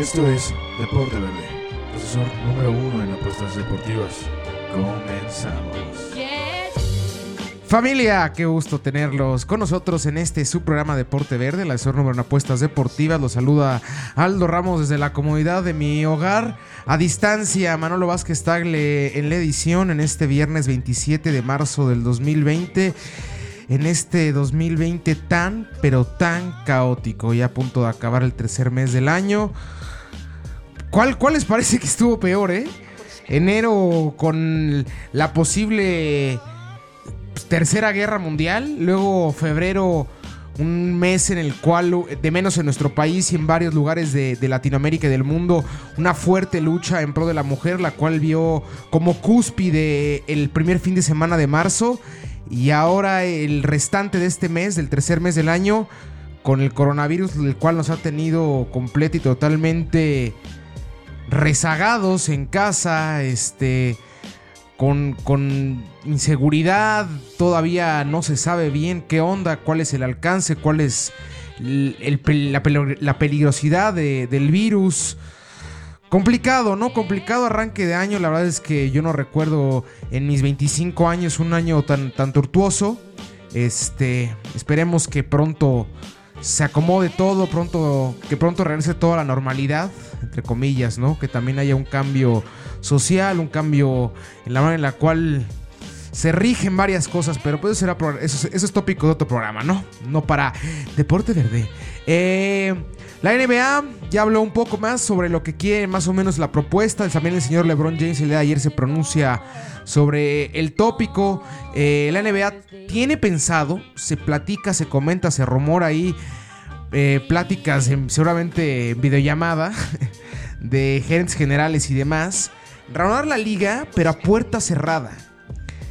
Esto es Deporte Verde, profesor número uno en apuestas deportivas. Comenzamos. Familia, qué gusto tenerlos con nosotros en este su programa Deporte Verde, la asesor número en apuestas deportivas. Los saluda Aldo Ramos desde la comodidad de mi hogar. A distancia, Manolo Vázquez Tagle en la edición en este viernes 27 de marzo del 2020 en este 2020 tan, pero tan caótico, ya a punto de acabar el tercer mes del año. ¿Cuál, cuál les parece que estuvo peor, eh? Enero con la posible tercera guerra mundial, luego febrero un mes en el cual, de menos en nuestro país y en varios lugares de, Latinoamérica y del mundo, una fuerte lucha en pro de la mujer, la cual vio como cúspide el primer fin de semana de marzo y ahora el restante de este mes, del tercer mes del año, con el coronavirus, el cual nos ha tenido completo y totalmente rezagados en casa, este, con, con, inseguridad, todavía no se sabe bien qué onda, cuál es el alcance, cuál es la, peligrosidad del virus. Complicado, ¿no? Complicado arranque de año. La verdad es que yo no recuerdo en mis 25 años un año tan, tan tortuoso. Este, esperemos que pronto se acomode todo, pronto, que pronto regrese toda la normalidad, entre comillas, ¿no? Que también haya un cambio social, un cambio en la manera en la cual se rigen varias cosas, pero puede ser eso, eso es tópico de otro programa, ¿no? No para Deporte Verde. Eh. La NBA ya habló un poco más sobre lo que quiere más o menos la propuesta. También el señor LeBron James el día de ayer se pronuncia sobre el tópico. Eh, la NBA tiene pensado, se platica, se comenta, se rumora ahí, eh, pláticas seguramente en videollamada de gerentes generales y demás. Reanudar la liga, pero a puerta cerrada.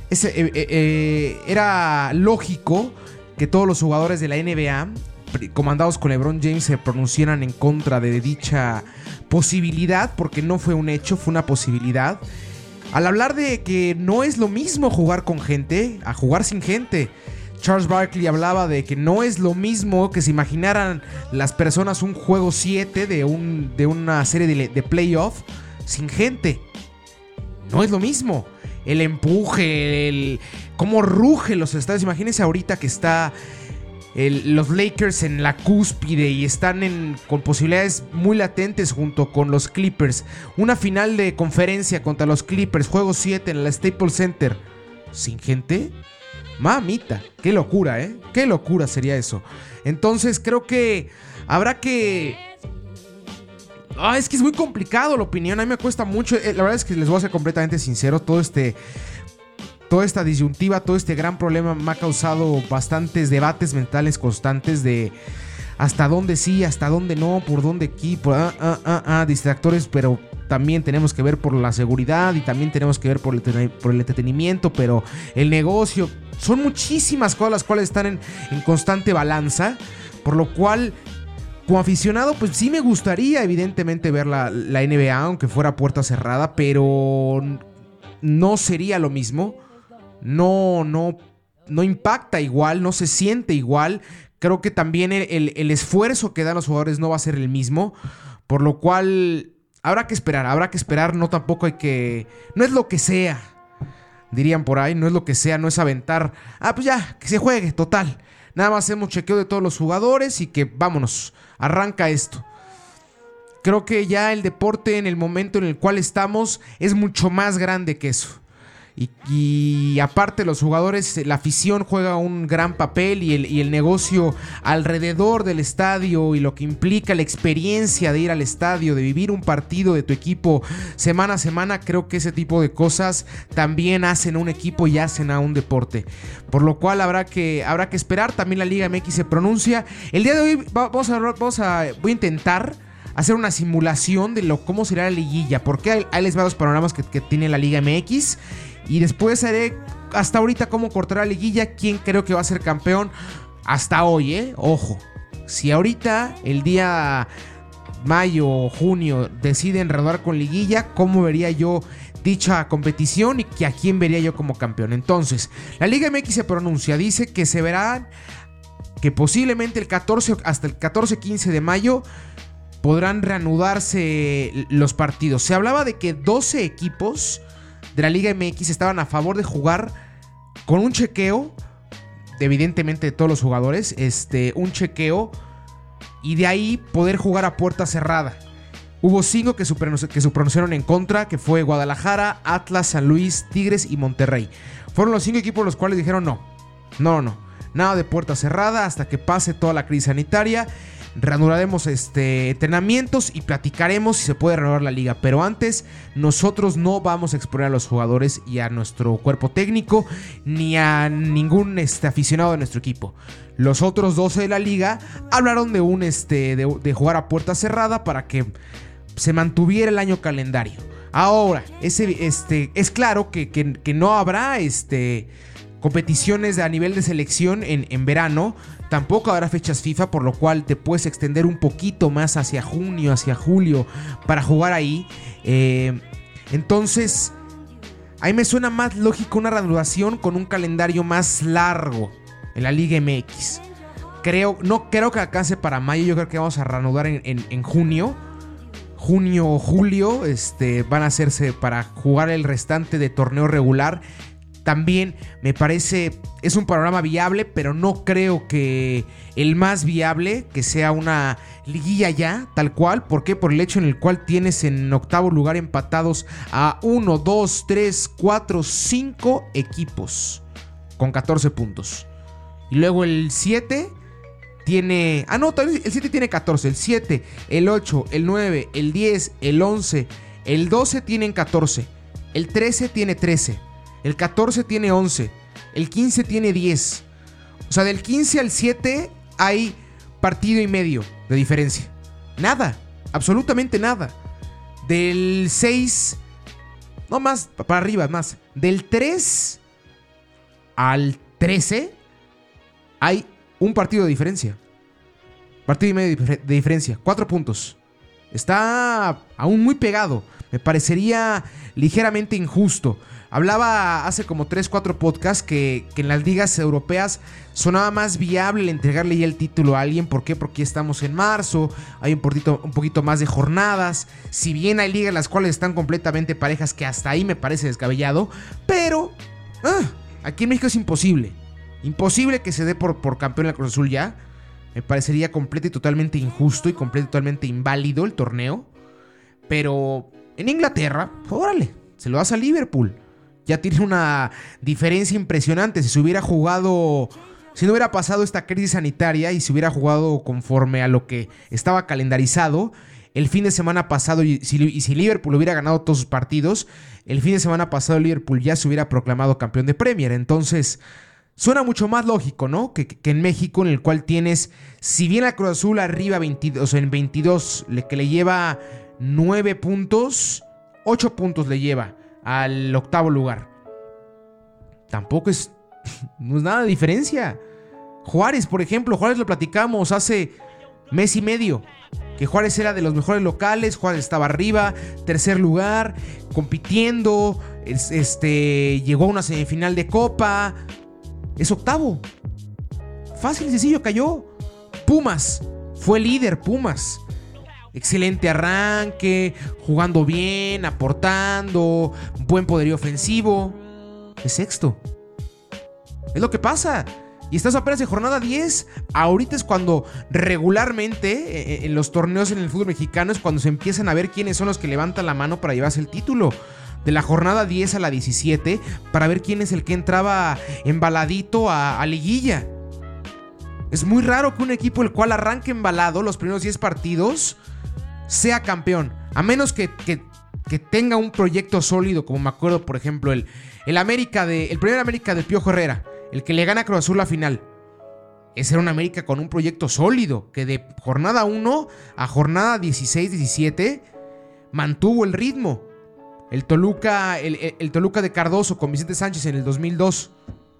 Eh, era lógico que todos los jugadores de la NBA comandados con LeBron James se pronunciaran en contra de dicha posibilidad, porque no fue un hecho, fue una posibilidad. Al hablar de que no es lo mismo jugar con gente a jugar sin gente. Charles Barkley hablaba de que no es lo mismo que se imaginaran las personas un juego 7 de, un, de una serie de, de playoff sin gente. No es lo mismo. El empuje, el cómo ruge los estadios. Imagínense ahorita que está los Lakers en la cúspide y están en, con posibilidades muy latentes junto con los Clippers. Una final de conferencia contra los Clippers, juego 7 en la Staples Center. ¿Sin gente? Mamita, qué locura, ¿eh? Qué locura sería eso. Entonces creo que habrá que... Ah, es que es muy complicado la opinión, a mí me cuesta mucho. Eh, la verdad es que les voy a ser completamente sincero, todo este toda esta disyuntiva, todo este gran problema me ha causado bastantes debates mentales constantes de hasta dónde sí, hasta dónde no, por dónde aquí, por ah, ah, ah, ah distractores, pero también tenemos que ver por la seguridad y también tenemos que ver por el, entretenimiento, pero el negocio, son muchísimas cosas las cuales están en, constante balanza, por lo cual como aficionado, pues sí me gustaría evidentemente ver la, NBA, aunque fuera puerta cerrada, pero no sería lo mismo no, no, no impacta igual, no se siente igual. Creo que también el, esfuerzo que dan los jugadores no va a ser el mismo. Por lo cual habrá que esperar, habrá que esperar. No tampoco hay que. No es lo que sea. Dirían por ahí, no es lo que sea, no es aventar. Ah, pues ya, que se juegue, total. Nada más hacemos chequeo de todos los jugadores y que vámonos, arranca esto. Creo que ya el deporte en el momento en el cual estamos es mucho más grande que eso. Y, aparte los jugadores, la afición juega un gran papel y el, y el, negocio alrededor del estadio y lo que implica la experiencia de ir al estadio, de vivir un partido de tu equipo semana a semana, creo que ese tipo de cosas también hacen a un equipo y hacen a un deporte. Por lo cual habrá que, habrá que esperar, también la Liga MX se pronuncia. El día de hoy vamos a, vamos a, voy a intentar hacer una simulación de lo, cómo será la liguilla, porque hay, hay les va los panoramas que, tiene la Liga MX y después haré hasta ahorita cómo cortar la liguilla, quién creo que va a ser campeón. Hasta hoy, ¿eh? Ojo. Si ahorita el día mayo o junio deciden renovar con liguilla, ¿cómo vería yo dicha competición y que a quién vería yo como campeón? Entonces, la Liga MX se pronuncia, dice que se verán que posiblemente el 14 hasta el 14-15 de mayo podrán reanudarse los partidos. Se hablaba de que 12 equipos de la Liga MX estaban a favor de jugar con un chequeo, evidentemente de todos los jugadores, este, un chequeo y de ahí poder jugar a puerta cerrada. Hubo cinco que, se pronunciaron en contra, que fue Guadalajara, Atlas, San Luis, Tigres y Monterrey. Fueron los cinco equipos los cuales dijeron no, no, no, nada de puerta cerrada hasta que pase toda la crisis sanitaria. Reanudaremos este, entrenamientos y platicaremos si se puede renovar la liga. Pero antes, nosotros no vamos a exponer a los jugadores y a nuestro cuerpo técnico, ni a ningún este, aficionado de nuestro equipo. Los otros 12 de la liga hablaron de un este, de, jugar a puerta cerrada para que se mantuviera el año calendario. Ahora, ese, este, es claro que, que, no habrá este, competiciones a nivel de selección en, en, verano. Tampoco habrá fechas FIFA, por lo cual te puedes extender un poquito más hacia junio, hacia julio, para jugar ahí. Eh, entonces, ahí me suena más lógico una reanudación con un calendario más largo en la Liga MX. Creo, no creo que alcance para mayo, yo creo que vamos a reanudar en, junio. Junio o julio este, van a hacerse para jugar el restante de torneo regular. También me parece, es un panorama viable, pero no creo que el más viable, que sea una liguilla ya, tal cual. ¿Por qué? Por el hecho en el cual tienes en octavo lugar empatados a 1, 2, 3, 4, 5 equipos con 14 puntos. Y luego el 7 tiene... Ah, no, el 7 tiene 14. El 7, el 8, el 9, el 10, el 11, el 12 tienen 14. El 13 tiene 13. El 14 tiene 11. El 15 tiene 10. O sea, del 15 al 7 hay partido y medio de diferencia. Nada. Absolutamente nada. Del 6... No más, para arriba, más. Del 3 al 13 hay un partido de diferencia. Partido y medio de diferencia. Cuatro puntos. Está aún muy pegado. Me parecería ligeramente injusto. Hablaba hace como 3-4 podcasts que, en las ligas europeas sonaba más viable entregarle ya el título a alguien. ¿Por qué? Porque estamos en marzo, hay un poquito, más de jornadas. Si bien hay ligas en las cuales están completamente parejas, que hasta ahí me parece descabellado. Pero ah, aquí en México es imposible. Imposible que se dé por, por campeón la Cruz Azul ya. Me parecería completo y totalmente injusto y completo totalmente inválido el torneo. Pero en Inglaterra, órale, se lo das a Liverpool. Ya tiene una diferencia impresionante. Si se hubiera jugado, si no hubiera pasado esta crisis sanitaria y se hubiera jugado conforme a lo que estaba calendarizado, el fin de semana pasado, y si, y si, Liverpool hubiera ganado todos sus partidos, el fin de semana pasado Liverpool ya se hubiera proclamado campeón de Premier. Entonces, Suena mucho más lógico, ¿no? Que, en México, en el cual tienes, si bien la Cruz Azul arriba 22, en 22, que le lleva 9 puntos, 8 puntos le lleva al octavo lugar. Tampoco es, no es nada de diferencia. Juárez, por ejemplo, Juárez lo platicamos hace mes y medio. Que Juárez era de los mejores locales, Juárez estaba arriba, tercer lugar, compitiendo, este, llegó a una semifinal de Copa, es octavo. Fácil y sencillo, cayó. Pumas. Fue líder, Pumas. Excelente arranque, jugando bien, aportando, buen poderío ofensivo. Es sexto. Es lo que pasa. Y estás apenas en jornada 10. Ahorita es cuando regularmente eh, eh, en los torneos en el fútbol mexicano es cuando se empiezan a ver quiénes son los que levantan la mano para llevarse el título de la jornada 10 a la 17 para ver quién es el que entraba embaladito a, liguilla. Es muy raro que un equipo el cual arranque embalado los primeros 10 partidos sea campeón. A menos que, tenga un proyecto sólido, como me acuerdo, por ejemplo, el, el, América de, el primer América de Piojo Herrera, el que le gana a Cruz Azul la final. Ese era un América con un proyecto sólido, que de jornada 1 a jornada 16-17 mantuvo el ritmo. El Toluca, el, Toluca de Cardoso con Vicente Sánchez en el 2002.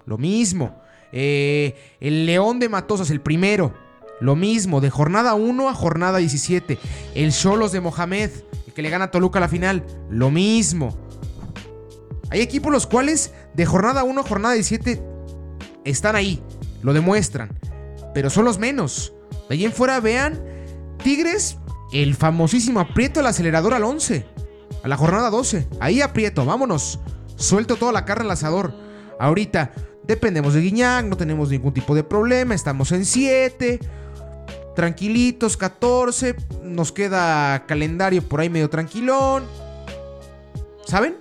Lo mismo. Eh, el León de Matosas, el primero. Lo mismo. De jornada 1 a jornada 17. El Cholos de Mohamed, el que le gana a Toluca a la final. Lo mismo. Hay equipos los cuales de jornada 1 a jornada 17 están ahí. Lo demuestran. Pero son los menos. De ahí en fuera vean. Tigres el famosísimo aprieto el acelerador al 11, a la jornada 12. Ahí aprieto, vámonos. Suelto toda la carne al asador. Ahorita dependemos de Guiñac, no tenemos ningún tipo de problema, estamos en 7. Tranquilitos, 14. Nos queda calendario por ahí medio tranquilón. ¿Saben?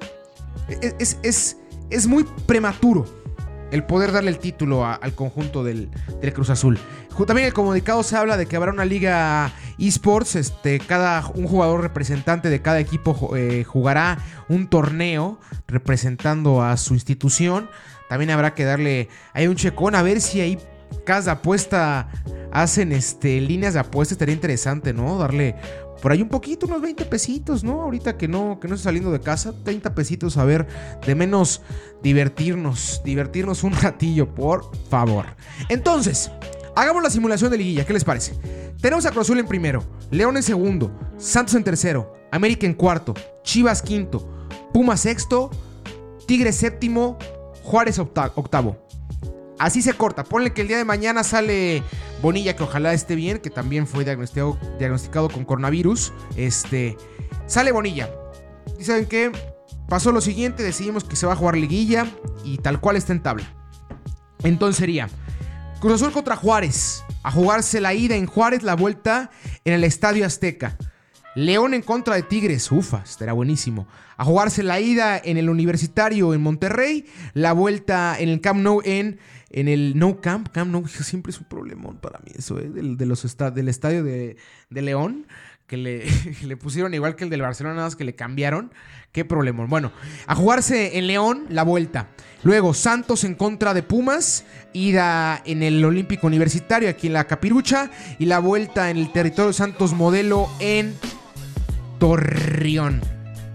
Es, es, es muy prematuro el poder darle el título al conjunto del, Cruz Azul. También el comunicado se habla de que habrá una liga esports, este, cada, un jugador representante de cada equipo eh, jugará un torneo representando a su institución. También habrá que darle ahí un checón a ver si ahí cada apuesta hacen este, líneas de apuesta. Estaría interesante, ¿no? Darle por ahí un poquito, unos 20 pesitos, ¿no? Ahorita que no, que no estoy saliendo de casa, 30 pesitos a ver, de menos divertirnos, divertirnos un ratillo, por favor. Entonces, hagamos la simulación de liguilla, ¿qué les parece? Tenemos a Cruz Azul en primero, León en segundo, Santos en tercero, América en cuarto, Chivas quinto, Pumas sexto, Tigre séptimo, Juárez octavo. Así se corta. Ponle que el día de mañana sale Bonilla, que ojalá esté bien, que también fue diagnosticado, diagnosticado con coronavirus. Este, sale Bonilla. Y saben qué? Pasó lo siguiente, decidimos que se va a jugar liguilla y tal cual está en tabla. Entonces sería Cruz Azul contra Juárez. A jugarse la ida en Juárez, la vuelta en el Estadio Azteca. León en contra de Tigres, ufa, estará buenísimo. A jugarse la ida en el Universitario en Monterrey, la vuelta en el Camp Nou en en el No Camp. Camp Nou siempre es un problemón para mí eso, ¿eh? Del, de los del estadio de, León. Que le, le, pusieron igual que el del Barcelona, nada más que le cambiaron. Qué problemón. Bueno, a jugarse en León la vuelta. Luego Santos en contra de Pumas. Ida en el Olímpico Universitario, aquí en la Capirucha. Y la vuelta en el territorio Santos Modelo en Torreón.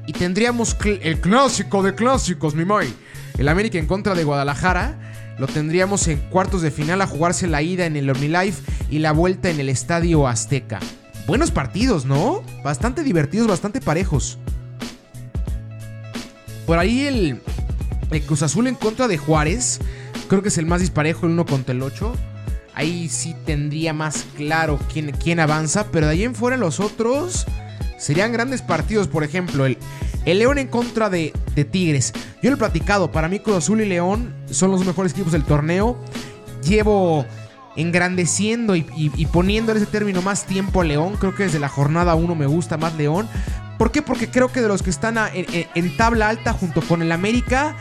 Y tendríamos el clásico de clásicos, mi Moy. El América en contra de Guadalajara lo tendríamos en cuartos de final a jugarse la ida en el OmniLife y la vuelta en el Estadio Azteca. Buenos partidos, ¿no? Bastante divertidos, bastante parejos. Por ahí el, Cruz Azul en contra de Juárez. Creo que es el más disparejo, el 1 contra el 8. Ahí sí tendría más claro quién, quién avanza. Pero de ahí en fuera los otros serían grandes partidos. Por ejemplo, el, León en contra de, Tigres. Yo lo he platicado, para mí Cruz Azul y León son los mejores equipos del torneo. Llevo engrandeciendo y, poniendo en ese término más tiempo a León. Creo que desde la jornada 1 me gusta más León. ¿Por qué? Porque creo que de los que están en, tabla alta junto con el América,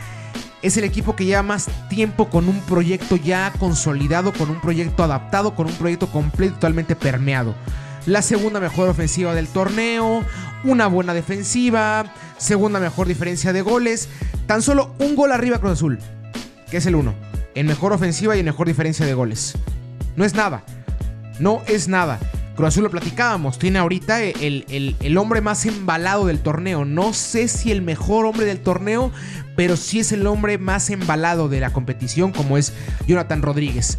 es el equipo que lleva más tiempo con un proyecto ya consolidado, con un proyecto adaptado, con un proyecto completo, totalmente permeado. La segunda mejor ofensiva del torneo, una buena defensiva, segunda mejor diferencia de goles, tan solo un gol arriba Cruz Azul, que es el 1, en mejor ofensiva y en mejor diferencia de goles. No es nada, no es nada. Cruz Azul lo platicábamos, tiene ahorita el, el, hombre más embalado del torneo. No sé si el mejor hombre del torneo, pero sí es el hombre más embalado de la competición, como es Jonathan Rodríguez.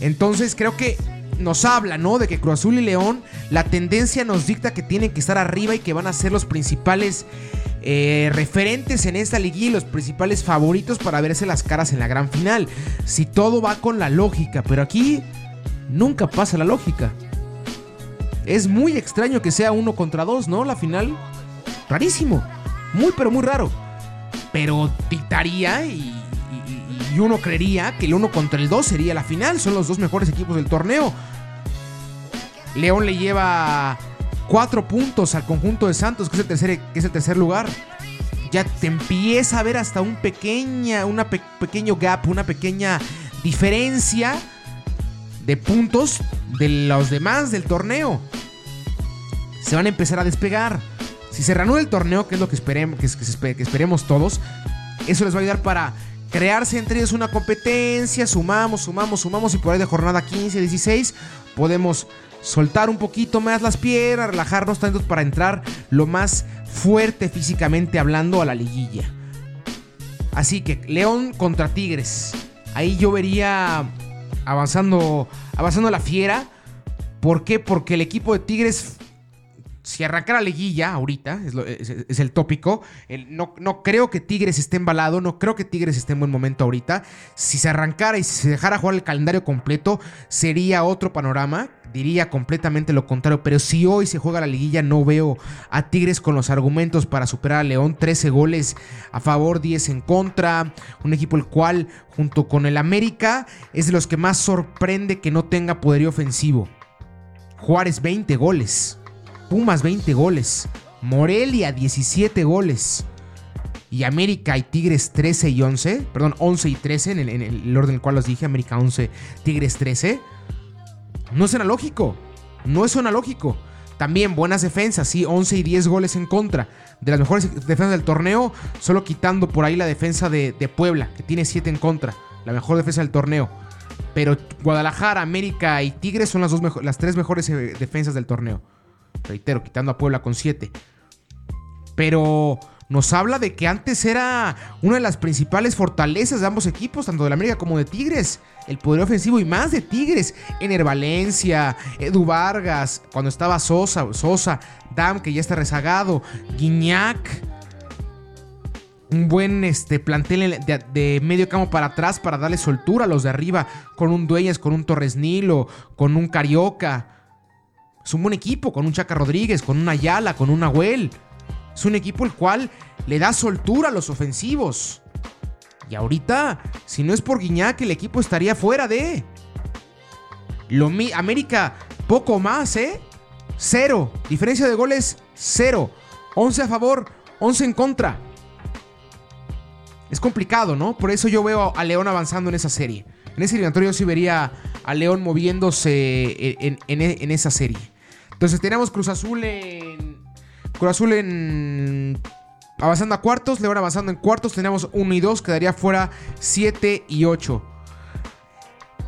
Entonces creo que nos habla, ¿no? De que Cruz Azul y León, la tendencia nos dicta que tienen que estar arriba y que van a ser los principales eh, referentes en esta liguilla y los principales favoritos para verse las caras en la gran final. Si todo va con la lógica, pero aquí nunca pasa la lógica. Es muy extraño que sea uno contra dos, ¿no? La final. Rarísimo. Muy, pero muy raro. Pero dictaría y y uno creería que el 1 contra el 2 sería la final. Son los dos mejores equipos del torneo. León le lleva 4 puntos al conjunto de Santos, que es el tercer, que es el tercer lugar. Ya te empieza a ver hasta un pequeña, una pequeño gap, una pequeña diferencia de puntos de los demás del torneo. Se van a empezar a despegar. Si se reanuda el torneo, que es lo que, esperemos, que, que esperemos todos, eso les va a ayudar para crearse entre ellos una competencia, sumamos, sumamos, sumamos y por ahí de jornada 15, 16 podemos soltar un poquito más las piernas, relajarnos tanto para entrar lo más fuerte físicamente hablando a la liguilla. Así que León contra Tigres. Ahí yo vería avanzando avanzando la fiera. ¿Por qué? Porque el equipo de Tigres si arrancara liguilla ahorita, es, el tópico, no, no, creo que Tigres esté embalado, no creo que Tigres esté en buen momento ahorita. Si se arrancara y se dejara jugar el calendario completo, sería otro panorama, diría completamente lo contrario, pero si hoy se juega la liguilla, no veo a Tigres con los argumentos para superar a León, 13 goles a favor, 10 en contra, un equipo el cual, junto con el América, es de los que más sorprende que no tenga poderío ofensivo. Juárez 20 goles. Pumas 20 goles. Morelia 17 goles. Y América y Tigres 13 y 11. Perdón, 11 y 13 en el, orden en el cual los dije. América 11, Tigres 13. No suena lógico. No suena lógico. También buenas defensas, sí, 11 y 10 goles en contra. De las mejores defensas del torneo, solo quitando por ahí la defensa de, Puebla, que tiene 7 en contra. La mejor defensa del torneo. Pero Guadalajara, América y Tigres son las, dos las tres mejores eh, defensas del torneo. Reitero, quitando a Puebla con 7. Pero nos habla de que antes era una de las principales fortalezas de ambos equipos, tanto de la América como de Tigres. El poder ofensivo y más de Tigres. Ener Valencia, Edu Vargas, cuando estaba Sosa, Sosa, Dam, que ya está rezagado, Guiñac. Un buen este, plantel de, medio campo para atrás para darle soltura a los de arriba. Con un Dueñas, con un Torres Nilo, con un Carioca. Es un buen equipo, con un Chaca Rodríguez, con un Ayala, con un Ahuel. Es un equipo el cual le da soltura a los ofensivos. Y ahorita, si no es por Guiñac, el equipo estaría fuera de. Lo América, poco más, ¿eh? Cero. Diferencia de goles, cero. 11 a favor, 11 en contra. Es complicado, ¿no? Por eso yo veo a León avanzando en esa serie. En ese eliminatorio yo sí vería a León moviéndose en esa serie. Entonces tenemos Cruz Azul en. Cruz Azul en. Avanzando a cuartos, León avanzando en cuartos. Tenemos 1 y 2, quedaría fuera 7 y 8.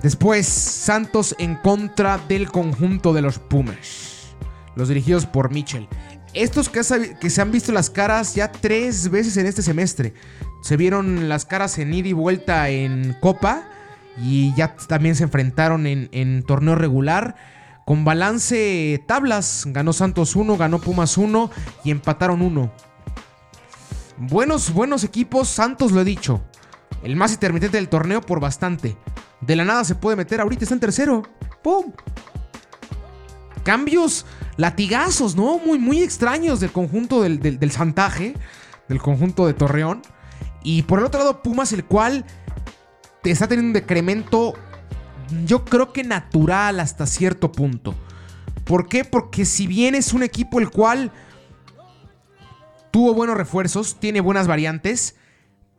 Después, Santos en contra del conjunto de los Pumas. Los dirigidos por Mitchell. Estos que, se han visto las caras ya tres veces en este semestre. Se vieron las caras en ida y vuelta en Copa. Y ya también se enfrentaron en, en torneo regular. Con balance tablas, ganó Santos 1, ganó Pumas 1 y empataron 1. Buenos, buenos equipos, Santos lo he dicho. El más intermitente del torneo por bastante. De la nada se puede meter, ahorita está en tercero. ¡Pum! Cambios, latigazos, ¿no? Muy, muy extraños del conjunto del, del Santaje, del conjunto de Torreón. Y por el otro lado, Pumas, el cual está teniendo un decremento yo creo que natural hasta cierto punto. ¿Por qué? Porque si bien es un equipo el cual tuvo buenos refuerzos, tiene buenas variantes,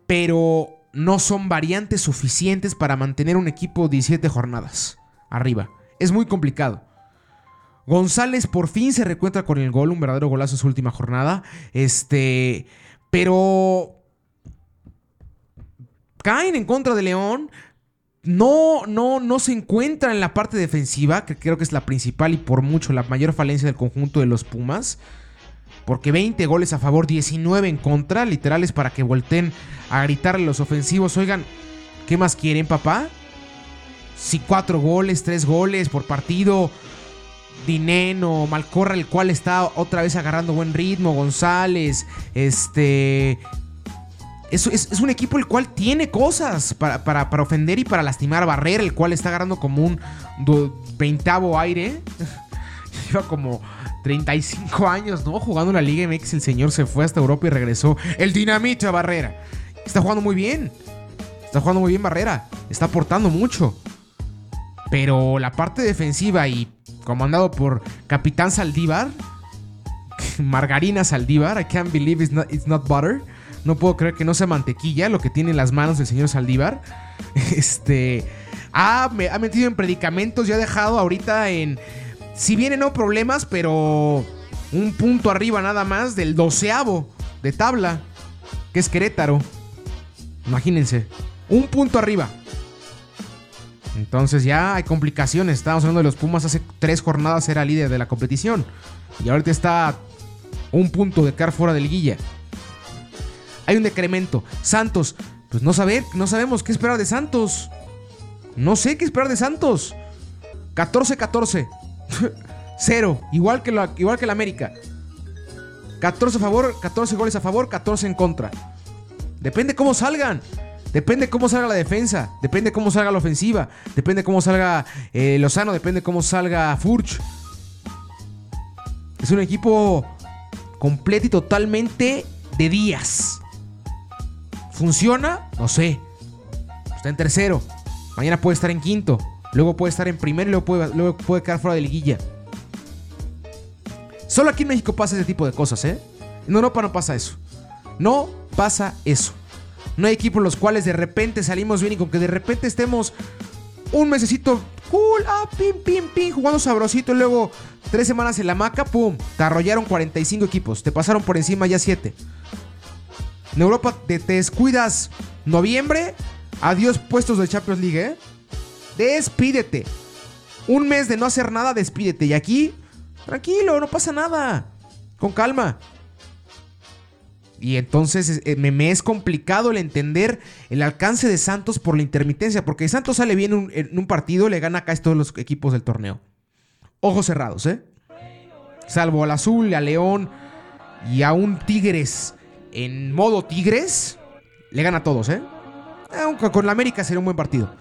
pero no son variantes suficientes para mantener un equipo 17 jornadas arriba. Es muy complicado. González por fin se recuentra con el gol, un verdadero golazo en su última jornada. Este, pero caen en contra de León, no, no, no se encuentra en la parte defensiva, que creo que es la principal y por mucho la mayor falencia del conjunto de los Pumas. Porque 20 goles a favor, 19 en contra, literales para que volteen a gritarle a los ofensivos. Oigan, ¿qué más quieren, papá? Si 4 goles, 3 goles por partido. Dineno, Malcorra, el cual está otra vez agarrando buen ritmo. González, este. Es, un equipo el cual tiene cosas para, ofender y para lastimar a Barrera, el cual está agarrando como un veintavo aire. Lleva como 35 años, ¿no? Jugando en la Liga MX, el señor se fue hasta Europa y regresó. El dinamita Barrera. Está jugando muy bien. Está jugando muy bien Barrera. Está aportando mucho. Pero la parte defensiva y comandado por Capitán Saldívar, Margarina Saldívar, I can't believe it's not butter no puedo creer que no sea mantequilla lo que tiene en las manos del señor Saldívar. Este. Ha, me, ha metido en predicamentos y ha dejado ahorita en. Si vienen no problemas, pero. Un punto arriba nada más del doceavo de tabla. Que es Querétaro. Imagínense. Un punto arriba. Entonces ya hay complicaciones. Estábamos hablando de los Pumas hace tres jornadas era líder de la competición. Y ahorita está un punto de quedar fuera de liguilla hay un decremento. Santos, pues no, saber, no sabemos qué esperar de Santos. No sé qué esperar de Santos. 14-14. Cero. Igual que, la, igual que América. 14 a favor, 14 goles a favor, 14 en contra. Depende cómo salgan. Depende cómo salga la defensa. Depende cómo salga la ofensiva. Depende cómo salga eh, Lozano. Depende cómo salga Furch. Es un equipo completo y totalmente de días. ¿Funciona? No sé. Está en tercero. Mañana puede estar en quinto. Luego puede estar en primero y luego puede, luego puede quedar fuera de liguilla. Solo aquí en México pasa ese tipo de cosas, ¿eh? En Europa no pasa eso. No pasa eso. No hay equipos los cuales de repente salimos bien y con que de repente estemos un mesecito cool, ah, pim, pim, pim, jugando sabrosito y luego tres semanas en la maca, pum, te arrollaron 45 equipos, te pasaron por encima ya 7. En Europa te, descuidas noviembre, adiós puestos de Champions League, ¿eh? Despídete. Un mes de no hacer nada, despídete. Y aquí Tranquilo, no pasa nada. Con calma. Y entonces eh, me, es complicado el entender el alcance de Santos por la intermitencia, porque Santos sale bien en un partido, le gana a todos los equipos del torneo. Ojos cerrados, ¿eh? Salvo al Azul, a León y a un Tigres en modo Tigres, le gana a todos, ¿eh? Aunque con la América sería un buen partido.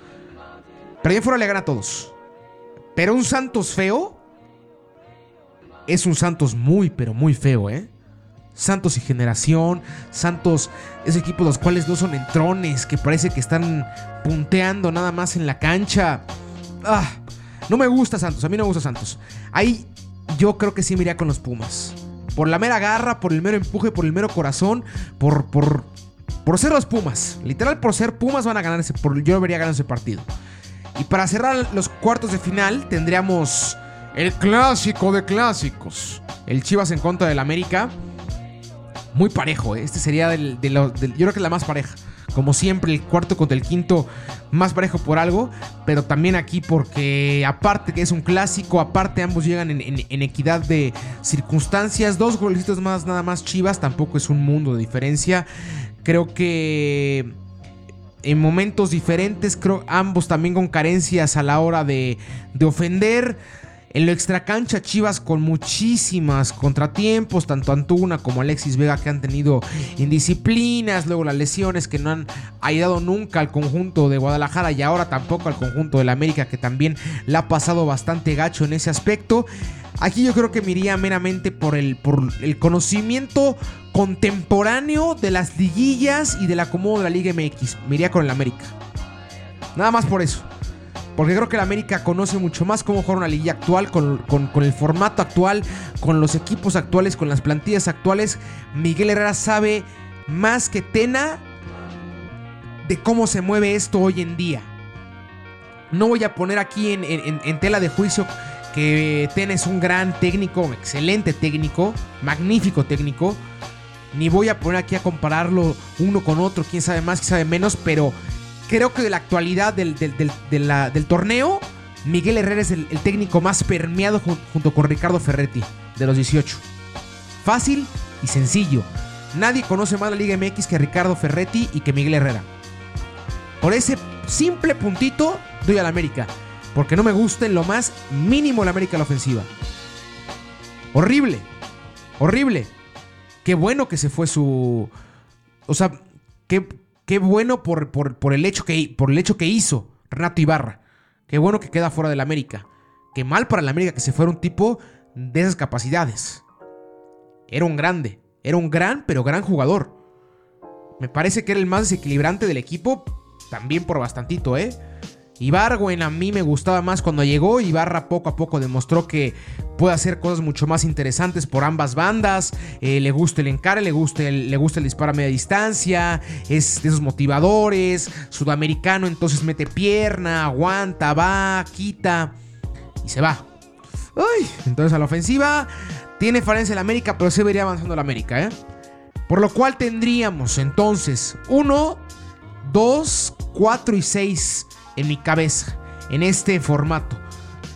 Pero ahí fuera le gana a todos. Pero un Santos feo, es un Santos muy, pero muy feo, ¿eh? Santos y Generación, Santos, ese equipo los cuales no son entrones, que parece que están punteando nada más en la cancha. Ah, no me gusta Santos, a mí no me gusta Santos. Ahí yo creo que sí me iría con los Pumas. Por la mera garra, por el mero empuje, por el mero corazón, por, por, por ser los Pumas. Literal, por ser Pumas van a ganar ese, yo debería ganar ese partido. Y para cerrar los cuartos de final tendríamos el clásico de clásicos. El Chivas en contra del América. Muy parejo, ¿eh? Este sería del, yo creo que la más pareja. Como siempre, el cuarto contra el quinto, más parejo por algo. Pero también aquí porque, aparte que es un clásico, aparte ambos llegan en, equidad de circunstancias. Dos golecitos más, nada más Chivas. Tampoco es un mundo de diferencia. Creo que en momentos diferentes, creo ambos también con carencias a la hora de, de ofender. En lo extracancha, Chivas con muchísimas contratiempos, tanto Antuna como Alexis Vega que han tenido indisciplinas, luego las lesiones que no han ayudado nunca al conjunto de Guadalajara y ahora tampoco al conjunto del América que también la ha pasado bastante gacho en ese aspecto. Aquí yo creo que me iría meramente por el, por el conocimiento contemporáneo de las liguillas y del acomodo de la Liga MX. Me con el América. Nada más por eso. Porque creo que la América conoce mucho más cómo jugar una liga actual, con, el formato actual, con los equipos actuales, con las plantillas actuales. Miguel Herrera sabe más que Tena de cómo se mueve esto hoy en día. No voy a poner aquí en, tela de juicio que Tena es un gran técnico, excelente técnico, magnífico técnico. Ni voy a poner aquí a compararlo uno con otro, quién sabe más, quién sabe menos, pero creo que de la actualidad del, torneo, Miguel Herrera es el, técnico más permeado junto con Ricardo Ferretti, de los 18. Fácil y sencillo. Nadie conoce más la Liga MX que Ricardo Ferretti y que Miguel Herrera. Por ese simple puntito doy al América. Porque no me gusta en lo más mínimo la América la ofensiva. Horrible. Horrible. Qué bueno que se fue su... O sea, qué, Qué bueno por, el hecho que, por el hecho que hizo Renato Ibarra. Qué bueno que queda fuera del América. Qué mal para el América que se fuera un tipo de esas capacidades. Era un grande. Era un gran, pero gran jugador. Me parece que era el más desequilibrante del equipo. También por bastantito, ¿eh? Ibargüen a mí me gustaba más cuando llegó. Ibarra poco a poco demostró que puede hacer cosas mucho más interesantes por ambas bandas. Eh, le gusta el encare, le gusta el, le gusta el disparo a media distancia. Es de esos motivadores. Sudamericano, entonces mete pierna, aguanta, va, quita y se va. entonces a la ofensiva tiene falencia el América, pero se vería avanzando el América, ¿eh? Por lo cual tendríamos entonces 1, 2, 4 y 6 en mi cabeza, en este formato.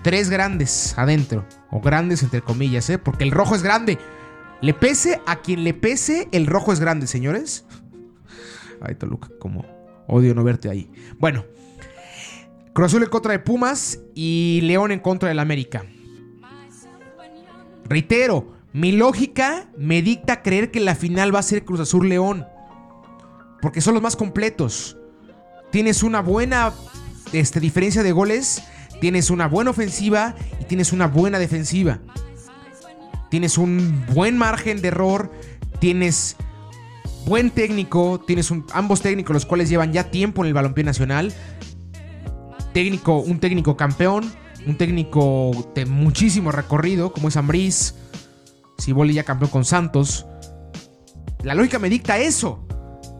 Tres grandes adentro, o grandes entre comillas, ¿eh? porque el rojo es grande. Le pese a quien le pese, el rojo es grande, señores. Ay, Toluca, como odio no verte ahí. Bueno, Cruz Azul en contra de Pumas y León en contra del América. Reitero, mi lógica me dicta creer que la final va a ser Cruz Azul León. Porque son los más completos. Tienes una buena este, diferencia de goles, tienes una buena ofensiva y tienes una buena defensiva. Tienes un buen margen de error, tienes buen técnico, tienes ambos técnicos los cuales llevan ya tiempo en el balompié nacional. Técnico, un técnico campeón, un técnico de muchísimo recorrido como es Ambriz. Ciboli ya campeón con Santos. La lógica me dicta eso.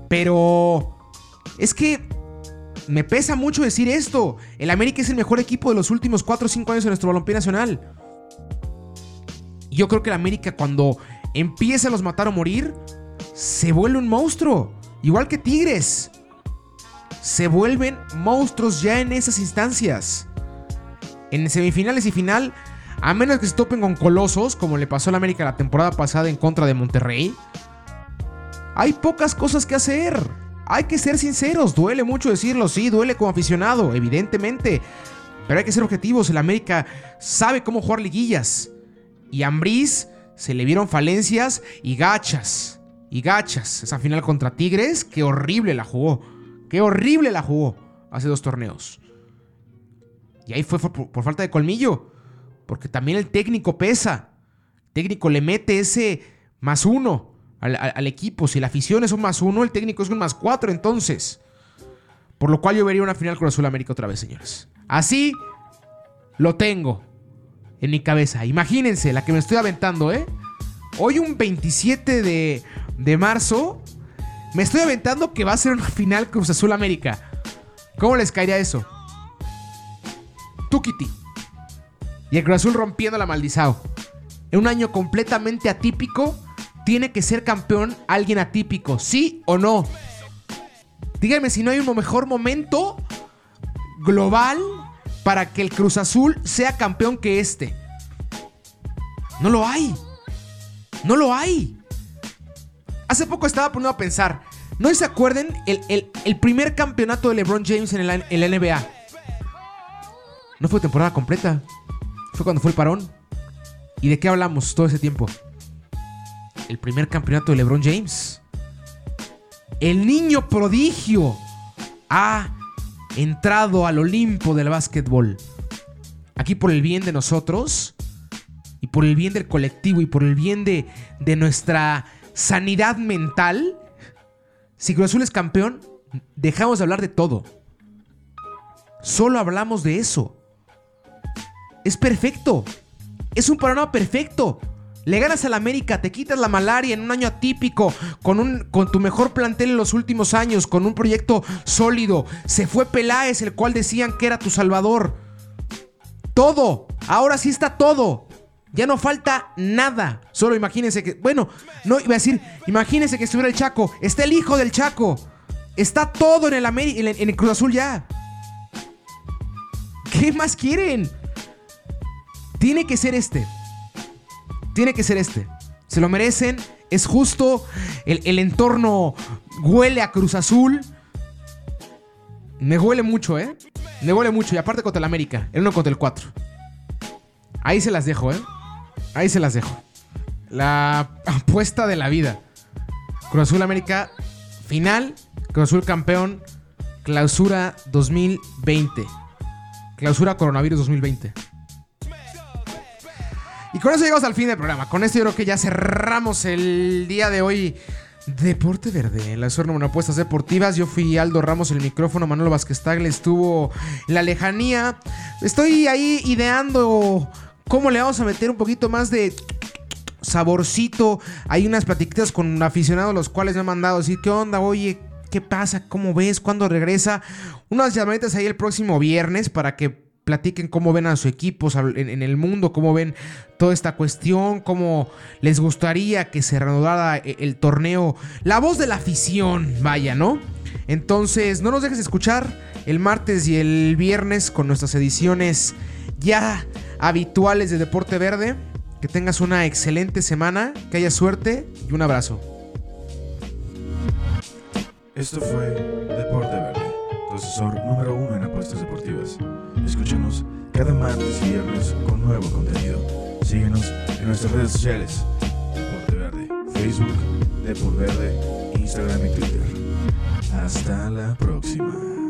Pero es que me pesa mucho decir esto. El América es el mejor equipo de los últimos 4 o 5 años en nuestro balompié nacional. Yo creo que el América cuando empieza a los matar o morir, se vuelve un monstruo. Igual que Tigres. Se vuelven monstruos ya en esas instancias. En semifinales y final, a menos que se topen con colosos, como le pasó al América la temporada pasada en contra de Monterrey, hay pocas cosas que hacer. Hay que ser sinceros, duele mucho decirlo, sí, duele como aficionado, evidentemente. Pero hay que ser objetivos, el América sabe cómo jugar liguillas. Y a Ambriz se le vieron falencias y gachas. Y gachas. Esa final contra Tigres, qué horrible la jugó. Qué horrible la jugó hace dos torneos. Y ahí fue por, falta de colmillo. Porque también el técnico pesa. El técnico le mete ese más uno al, equipo. Si la afición es un más uno, el técnico es un más cuatro entonces. Por lo cual yo vería una final con Azul América otra vez, señores. Así lo tengo en mi cabeza. Imagínense la que me estoy aventando, ¿eh? Hoy un 27 de, de marzo me estoy aventando que va a ser una final Cruz Azul América. ¿Cómo les caería eso? Tukiti. Y el Cruz Azul rompiendo la maldizao. En un año completamente atípico tiene que ser campeón alguien atípico, ¿sí o no? Díganme si no hay un mejor momento global para que el Cruz Azul sea campeón que este. No lo hay. No lo hay. Hace poco estaba poniendo a pensar. ¿No se acuerden el, el, primer campeonato de LeBron James en, en la NBA? No fue temporada completa. Fue cuando fue el parón. ¿Y de qué hablamos todo ese tiempo? El primer campeonato de LeBron James. El niño prodigio ha entrado al Olimpo del básquetbol. Aquí por el bien de nosotros y por el bien del colectivo y por el bien de, de nuestra sanidad mental. Si Cruz Azul es campeón, dejamos de hablar de todo. Solo hablamos de eso. Es perfecto. Es un panorama perfecto. Le ganas al América, te quitas la malaria en un año atípico, con, un, con tu mejor plantel en los últimos años, con un proyecto sólido. Se fue Peláez, el cual decían que era tu salvador. Todo, ahora sí está todo. Ya no falta nada. Solo imagínense que, bueno, no iba a decir, imagínense que estuviera el Chaco. Está el hijo del Chaco. Está todo en el, en el Cruz Azul ya. ¿Qué más quieren? Tiene que ser este tiene que ser este. Se lo merecen, es justo, el, entorno huele a Cruz Azul. Me huele mucho, ¿eh? Me huele mucho. Y aparte contra el América, el 1 contra el 4. Ahí se las dejo, ¿eh? Ahí se las dejo. La apuesta de la vida. Cruz Azul América, final. Cruz Azul campeón. Clausura 2020. Clausura coronavirus 2020. Y con eso llegamos al fin del programa. Con esto yo creo que ya cerramos el día de hoy. Deporte Verde, la zona de apuestas deportivas. Yo fui Aldo Ramos, el micrófono. Manolo Vázquez Tagle estuvo en la lejanía. Estoy ahí ideando cómo le vamos a meter un poquito más de saborcito. Hay unas platiquitas con aficionados, los cuales me han mandado decir: ¿Qué onda? Oye, ¿qué pasa? ¿Cómo ves? ¿Cuándo regresa? Unas llamaditas ahí el próximo viernes para que platiquen cómo ven a su equipo en, el mundo, cómo ven toda esta cuestión, cómo les gustaría que se reanudara e, el torneo. La voz de la afición, vaya, ¿no? Entonces, no nos dejes escuchar el martes y el viernes con nuestras ediciones ya habituales de Deporte Verde. Que tengas una excelente semana, que haya suerte y un abrazo. Esto fue Deporte Verde, asesor número uno en apuestas deportivas. Escúchanos cada martes y viernes con nuevo contenido. Síguenos en nuestras redes sociales. Deporte Verde, Facebook, Deporte Verde, Instagram y Twitter. Hasta la próxima.